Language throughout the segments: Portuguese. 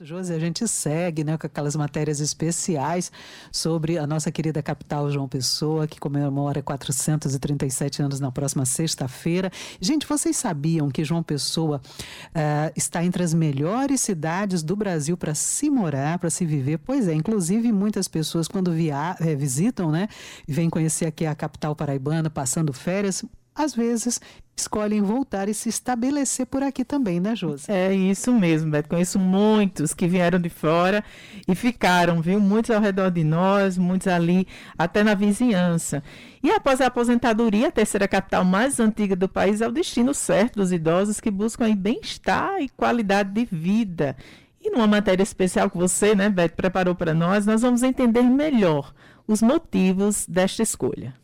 Josi, a gente segue né, com aquelas matérias especiais sobre a nossa querida capital João Pessoa, que comemora 437 anos na próxima sexta-feira. Gente, vocês sabiam que João Pessoa uh, está entre as melhores cidades do Brasil para se morar, para se viver? Pois é, inclusive muitas pessoas quando via, é, visitam, né, vêm conhecer aqui a capital paraibana, passando férias, às vezes escolhem voltar e se estabelecer por aqui também, né, Josi? É isso mesmo, Beto. Conheço muitos que vieram de fora e ficaram, viu? Muitos ao redor de nós, muitos ali, até na vizinhança. E após a aposentadoria, a terceira capital mais antiga do país é o destino certo dos idosos que buscam bem-estar e qualidade de vida. E numa matéria especial que você, né, Beto, preparou para nós, nós vamos entender melhor os motivos desta escolha.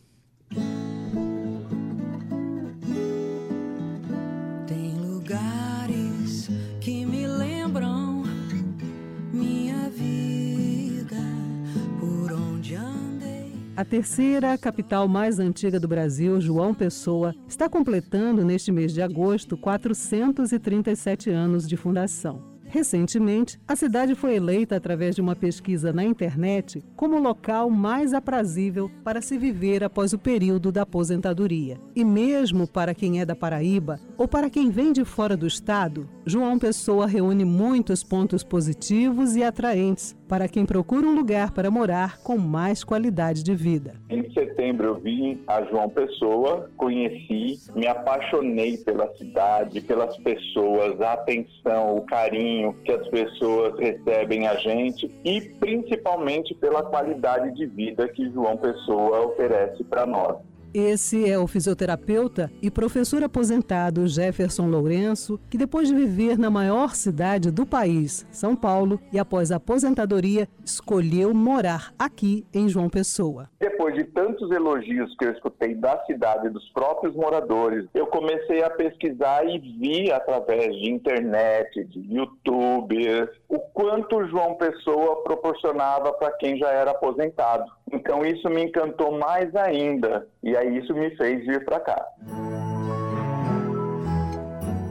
Terceira capital mais antiga do Brasil, João Pessoa, está completando neste mês de agosto 437 anos de fundação. Recentemente, a cidade foi eleita através de uma pesquisa na internet como o local mais aprazível para se viver após o período da aposentadoria. E mesmo para quem é da Paraíba ou para quem vem de fora do estado, João Pessoa reúne muitos pontos positivos e atraentes para quem procura um lugar para morar com mais qualidade de vida. Em setembro eu vim a João Pessoa, conheci, me apaixonei pela cidade, pelas pessoas, a atenção, o carinho que as pessoas recebem a gente e principalmente pela qualidade de vida que João Pessoa oferece para nós. Esse é o fisioterapeuta e professor aposentado Jefferson Lourenço, que depois de viver na maior cidade do país, São Paulo, e após a aposentadoria, escolheu morar aqui em João Pessoa. Depois de tantos elogios que eu escutei da cidade e dos próprios moradores, eu comecei a pesquisar e vi através de internet, de YouTube, o quanto João Pessoa proporcionava para quem já era aposentado. Então isso me encantou mais ainda e aí isso me fez vir para cá.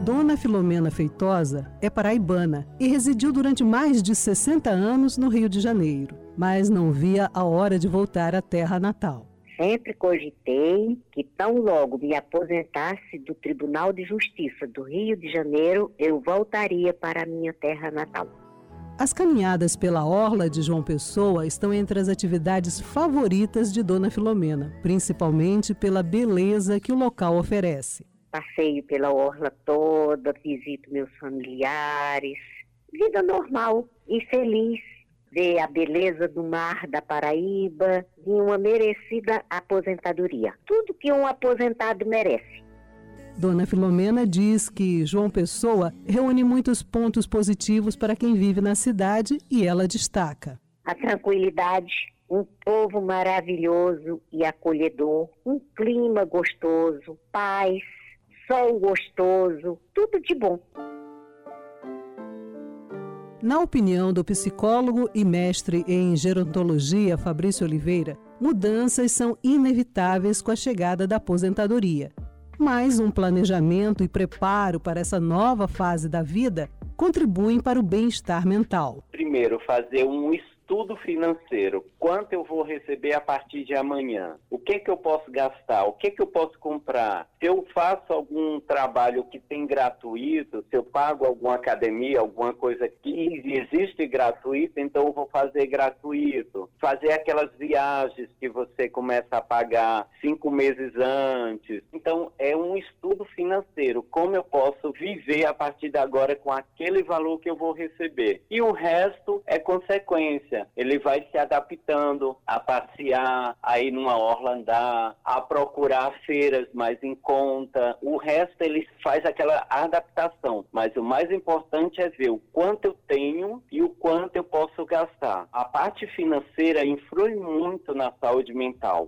Dona Filomena Feitosa é paraibana e residiu durante mais de 60 anos no Rio de Janeiro, mas não via a hora de voltar à terra natal. Sempre cogitei que tão logo me aposentasse do Tribunal de Justiça do Rio de Janeiro, eu voltaria para a minha terra natal. As caminhadas pela orla de João Pessoa estão entre as atividades favoritas de Dona Filomena, principalmente pela beleza que o local oferece. Passeio pela orla toda, visito meus familiares. Vida normal e feliz. Ver a beleza do mar da Paraíba e uma merecida aposentadoria. Tudo que um aposentado merece. Dona Filomena diz que João Pessoa reúne muitos pontos positivos para quem vive na cidade e ela destaca: a tranquilidade, um povo maravilhoso e acolhedor, um clima gostoso, paz, sol gostoso, tudo de bom. Na opinião do psicólogo e mestre em gerontologia Fabrício Oliveira, mudanças são inevitáveis com a chegada da aposentadoria mas um planejamento e preparo para essa nova fase da vida contribuem para o bem-estar mental. Primeiro, fazer um estudo financeiro, quanto eu vou receber a partir de amanhã, o que que eu posso gastar, o que que eu posso comprar, se eu faço algum trabalho que tem gratuito, se eu pago alguma academia, alguma coisa que existe gratuito, então eu vou fazer gratuito. Fazer aquelas viagens que você começa a pagar cinco meses antes. Então é um estudo financeiro, como eu posso viver a partir de agora com aquele valor que eu vou receber. E o resto é consequência ele vai se adaptando a passear, a ir numa orla andar, a procurar feiras mais em conta. O resto ele faz aquela adaptação, mas o mais importante é ver o quanto eu tenho e o quanto eu posso gastar. A parte financeira influi muito na saúde mental.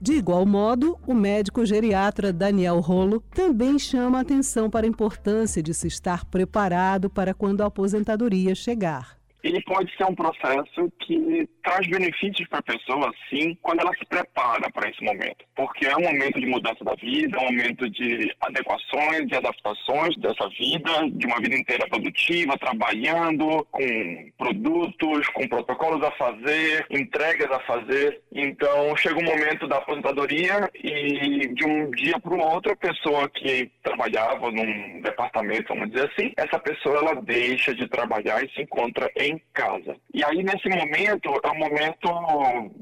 De igual modo, o médico geriatra Daniel Rolo também chama atenção para a importância de se estar preparado para quando a aposentadoria chegar ele pode ser um processo que traz benefícios para a pessoa, sim, quando ela se prepara para esse momento. Porque é um momento de mudança da vida, é um momento de adequações, de adaptações dessa vida, de uma vida inteira produtiva, trabalhando, com produtos, com protocolos a fazer, entregas a fazer. Então, chega um momento da aposentadoria e de um dia para o outro, a pessoa que trabalhava num departamento, vamos dizer assim, essa pessoa ela deixa de trabalhar e se encontra em casa. E aí, nesse momento, é um momento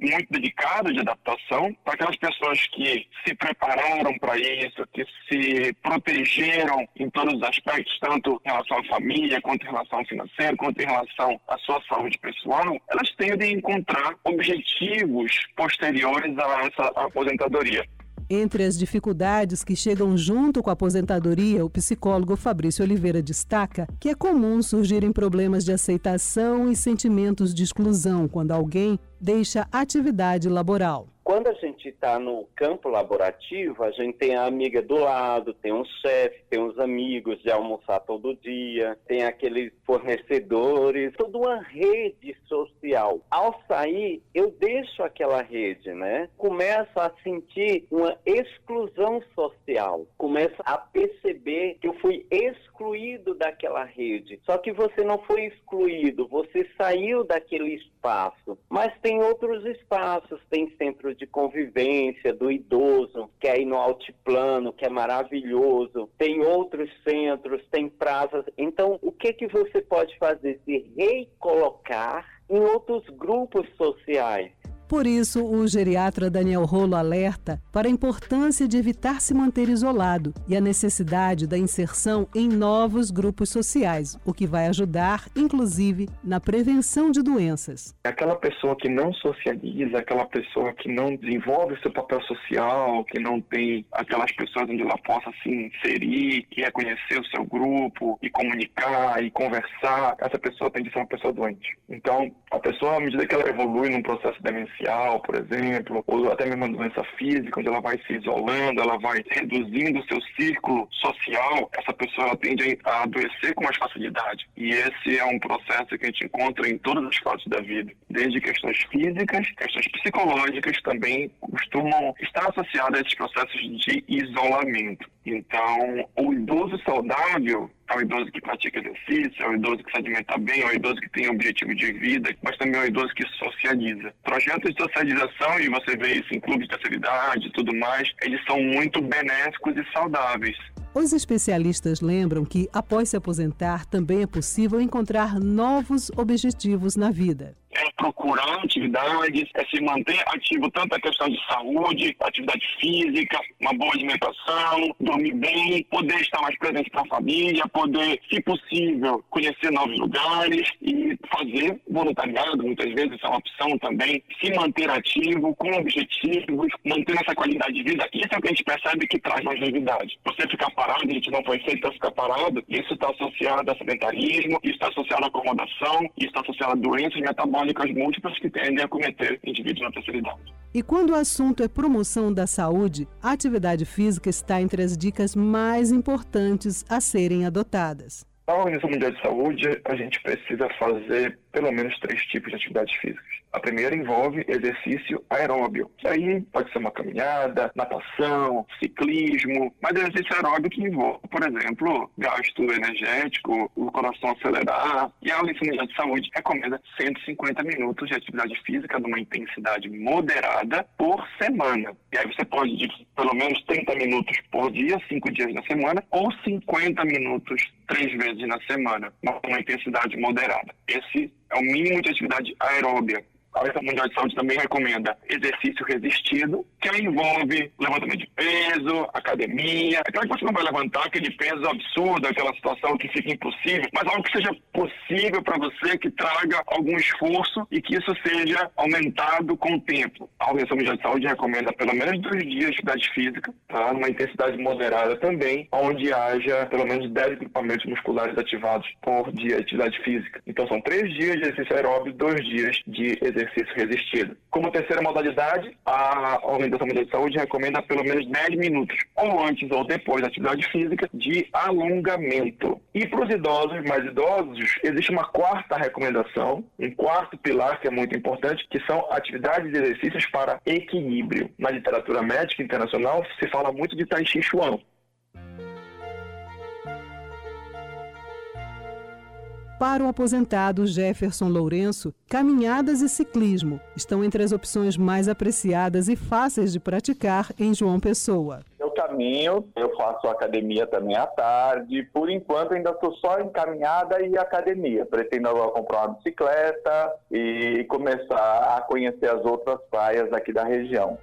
muito delicado de adaptação para aquelas pessoas que se prepararam para isso, que se protegeram em todos os aspectos, tanto em relação à família, quanto em relação ao financeiro, quanto em relação à sua saúde pessoal, elas tendem a encontrar objetivos posteriores a essa aposentadoria. Entre as dificuldades que chegam junto com a aposentadoria, o psicólogo Fabrício Oliveira destaca que é comum surgirem problemas de aceitação e sentimentos de exclusão quando alguém deixa atividade laboral. Quando a gente está no campo laborativo, a gente tem a amiga do lado, tem um chefe, tem os amigos de almoçar todo dia, tem aqueles fornecedores, toda uma rede social. Ao sair, eu deixo aquela rede, né? Começo a sentir uma exclusão social, começo a perceber que eu fui excluído daquela rede. Só que você não foi excluído, você saiu daquele espaço. Mas tem outros espaços, tem centros de convivência do idoso, que é no altiplano, que é maravilhoso. Tem outros centros, tem praças. Então, o que que você pode fazer? Se recolocar em outros grupos sociais. Por isso, o geriatra Daniel Rolo alerta para a importância de evitar se manter isolado e a necessidade da inserção em novos grupos sociais, o que vai ajudar, inclusive, na prevenção de doenças. Aquela pessoa que não socializa, aquela pessoa que não desenvolve seu papel social, que não tem aquelas pessoas onde ela possa se inserir, e reconhecer o seu grupo, e comunicar, e conversar, essa pessoa tem de ser uma pessoa doente. Então, a pessoa, à medida que ela evolui num processo demencial, por exemplo, ou até mesmo uma doença física, onde ela vai se isolando, ela vai reduzindo o seu círculo social, essa pessoa tende a adoecer com mais facilidade. E esse é um processo que a gente encontra em todas as fases da vida, desde questões físicas, questões psicológicas também costumam estar associadas a esses processos de isolamento. Então, o idoso saudável é o idoso que pratica exercício, é o idoso que se alimenta bem, é o idoso que tem objetivo de vida, mas também o idoso que socializa. Projetos de socialização, e você vê isso em clubes de terceira idade e tudo mais, eles são muito benéficos e saudáveis. Os especialistas lembram que, após se aposentar, também é possível encontrar novos objetivos na vida é procurar atividades, é se manter ativo tanto a questão de saúde, atividade física, uma boa alimentação, dormir bem, poder estar mais presente para a família, poder, se possível, conhecer novos lugares e fazer voluntariado, muitas vezes é uma opção também, se manter ativo, com objetivos, manter essa qualidade de vida. Isso é o que a gente percebe que traz mais longevidade. Você ficar parado, a gente não foi feito para ficar parado, isso está associado a sedentarismo, isso está associado à acomodação, isso está associado a doenças metabólicas crônicas múltiplas que tendem a cometer indivíduos na terceira idade. E quando o assunto é promoção da saúde, a atividade física está entre as dicas mais importantes a serem adotadas. Na Organização Mundial de Saúde, a gente precisa fazer pelo menos três tipos de atividades físicas. A primeira envolve exercício aeróbio. Isso aí pode ser uma caminhada, natação, ciclismo, mas exercício aeróbio que envolve, por exemplo, gasto energético, o coração acelerar. E a Mundial de Saúde recomenda 150 minutos de atividade física de uma intensidade moderada por semana. E aí você pode ir pelo menos 30 minutos por dia, 5 dias na semana, ou 50 minutos três vezes na semana, uma intensidade moderada. Esse é o mínimo de atividade aeróbia a Organização Mundial de Saúde também recomenda exercício resistido, que envolve levantamento de peso, academia, aquela que você não vai levantar aquele peso absurdo, aquela situação que fica impossível, mas algo que seja possível para você, que traga algum esforço e que isso seja aumentado com o tempo. A Organização Mundial de Saúde recomenda pelo menos dois dias de atividade física, tá? numa intensidade moderada também, onde haja pelo menos 10 equipamentos musculares ativados por dia de atividade física. Então são três dias de exercício aeróbico, dois dias de exercício exercício resistido. Como terceira modalidade, a Organização Mundial de Saúde recomenda pelo menos 10 minutos, ou antes ou depois da atividade física, de alongamento. E para os idosos, mais idosos, existe uma quarta recomendação, um quarto pilar que é muito importante, que são atividades e exercícios para equilíbrio. Na literatura médica internacional se fala muito de Tai Chi Chuan, Para o aposentado Jefferson Lourenço, caminhadas e ciclismo estão entre as opções mais apreciadas e fáceis de praticar em João Pessoa. Eu caminho, eu faço academia também à tarde. Por enquanto, ainda estou só em caminhada e academia. Pretendo agora comprar uma bicicleta e começar a conhecer as outras praias aqui da região.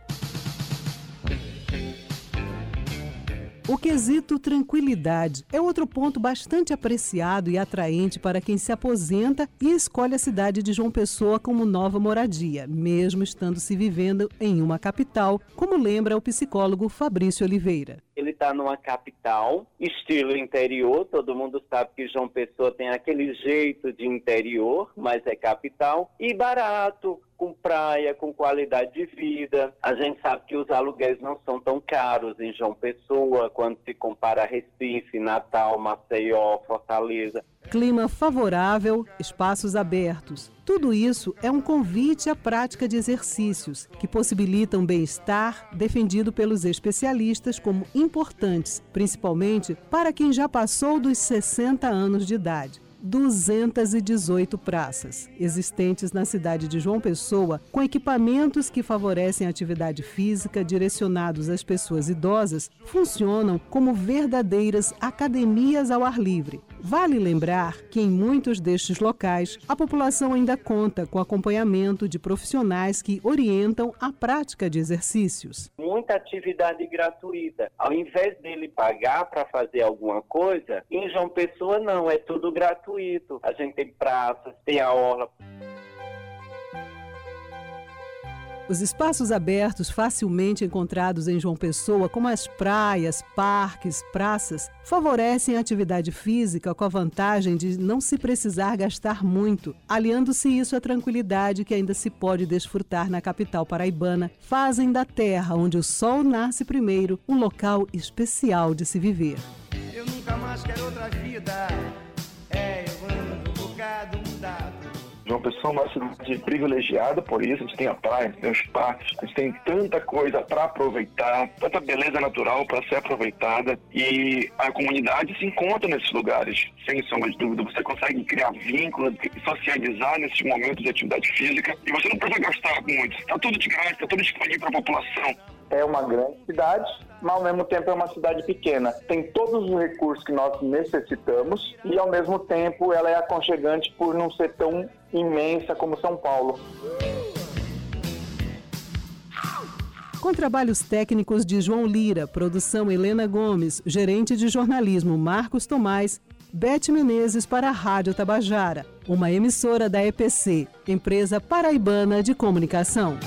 O quesito tranquilidade é outro ponto bastante apreciado e atraente para quem se aposenta e escolhe a cidade de João Pessoa como nova moradia, mesmo estando se vivendo em uma capital, como lembra o psicólogo Fabrício Oliveira. Ele está numa capital, estilo interior, todo mundo sabe que João Pessoa tem aquele jeito de interior, mas é capital, e barato, com praia, com qualidade de vida. A gente sabe que os aluguéis não são tão caros em João Pessoa quando se compara a Recife, Natal, Maceió, Fortaleza. Clima favorável, espaços abertos. Tudo isso é um convite à prática de exercícios que possibilitam bem-estar, defendido pelos especialistas como importantes, principalmente para quem já passou dos 60 anos de idade. 218 praças, existentes na cidade de João Pessoa, com equipamentos que favorecem a atividade física direcionados às pessoas idosas, funcionam como verdadeiras academias ao ar livre. Vale lembrar que em muitos destes locais, a população ainda conta com acompanhamento de profissionais que orientam a prática de exercícios. Muita atividade gratuita. Ao invés dele pagar para fazer alguma coisa, em João Pessoa não, é tudo gratuito. A gente tem praças, tem a orla. Os espaços abertos facilmente encontrados em João Pessoa, como as praias, parques, praças, favorecem a atividade física com a vantagem de não se precisar gastar muito, aliando-se isso à tranquilidade que ainda se pode desfrutar na capital paraibana, fazem da terra onde o sol nasce primeiro um local especial de se viver. Eu nunca mais quero outra vida. É, eu ando um bocado mudado. João Pessoa é uma cidade privilegiada por isso. A gente tem a praia, tem os parques, a gente tem tanta coisa para aproveitar, tanta beleza natural para ser aproveitada. E a comunidade se encontra nesses lugares, sem sombra de dúvida. Você consegue criar vínculos, socializar nesses momentos de atividade física e você não precisa gastar muito. Está tudo de graça, está tudo disponível para a população é uma grande cidade, mas ao mesmo tempo é uma cidade pequena. Tem todos os recursos que nós necessitamos e ao mesmo tempo ela é aconchegante por não ser tão imensa como São Paulo. Com trabalhos técnicos de João Lira, produção Helena Gomes, gerente de jornalismo Marcos Tomás, Bete Menezes para a Rádio Tabajara, uma emissora da EPC, empresa paraibana de comunicação.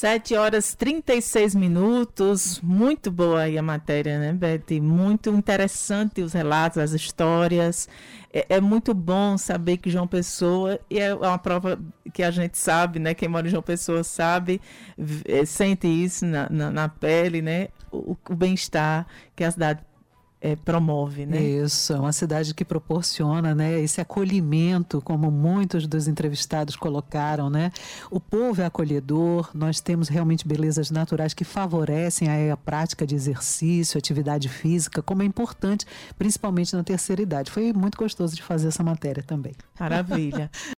7 horas 36 minutos. Muito boa aí a matéria, né, Betty? Muito interessante os relatos, as histórias. É, é, muito bom saber que João Pessoa, e é uma prova que a gente sabe, né? Quem mora em João Pessoa sabe, é, sente isso na, na, na pele, né? O, o bem-estar que a cidade é, promove, né? Isso, é uma cidade que proporciona, né, esse acolhimento, como muitos dos entrevistados colocaram, né? O povo é acolhedor, nós temos realmente belezas naturais que favorecem a, a prática de exercício, atividade física, como é importante, principalmente na terceira idade. Foi muito gostoso de fazer essa matéria também. Maravilha.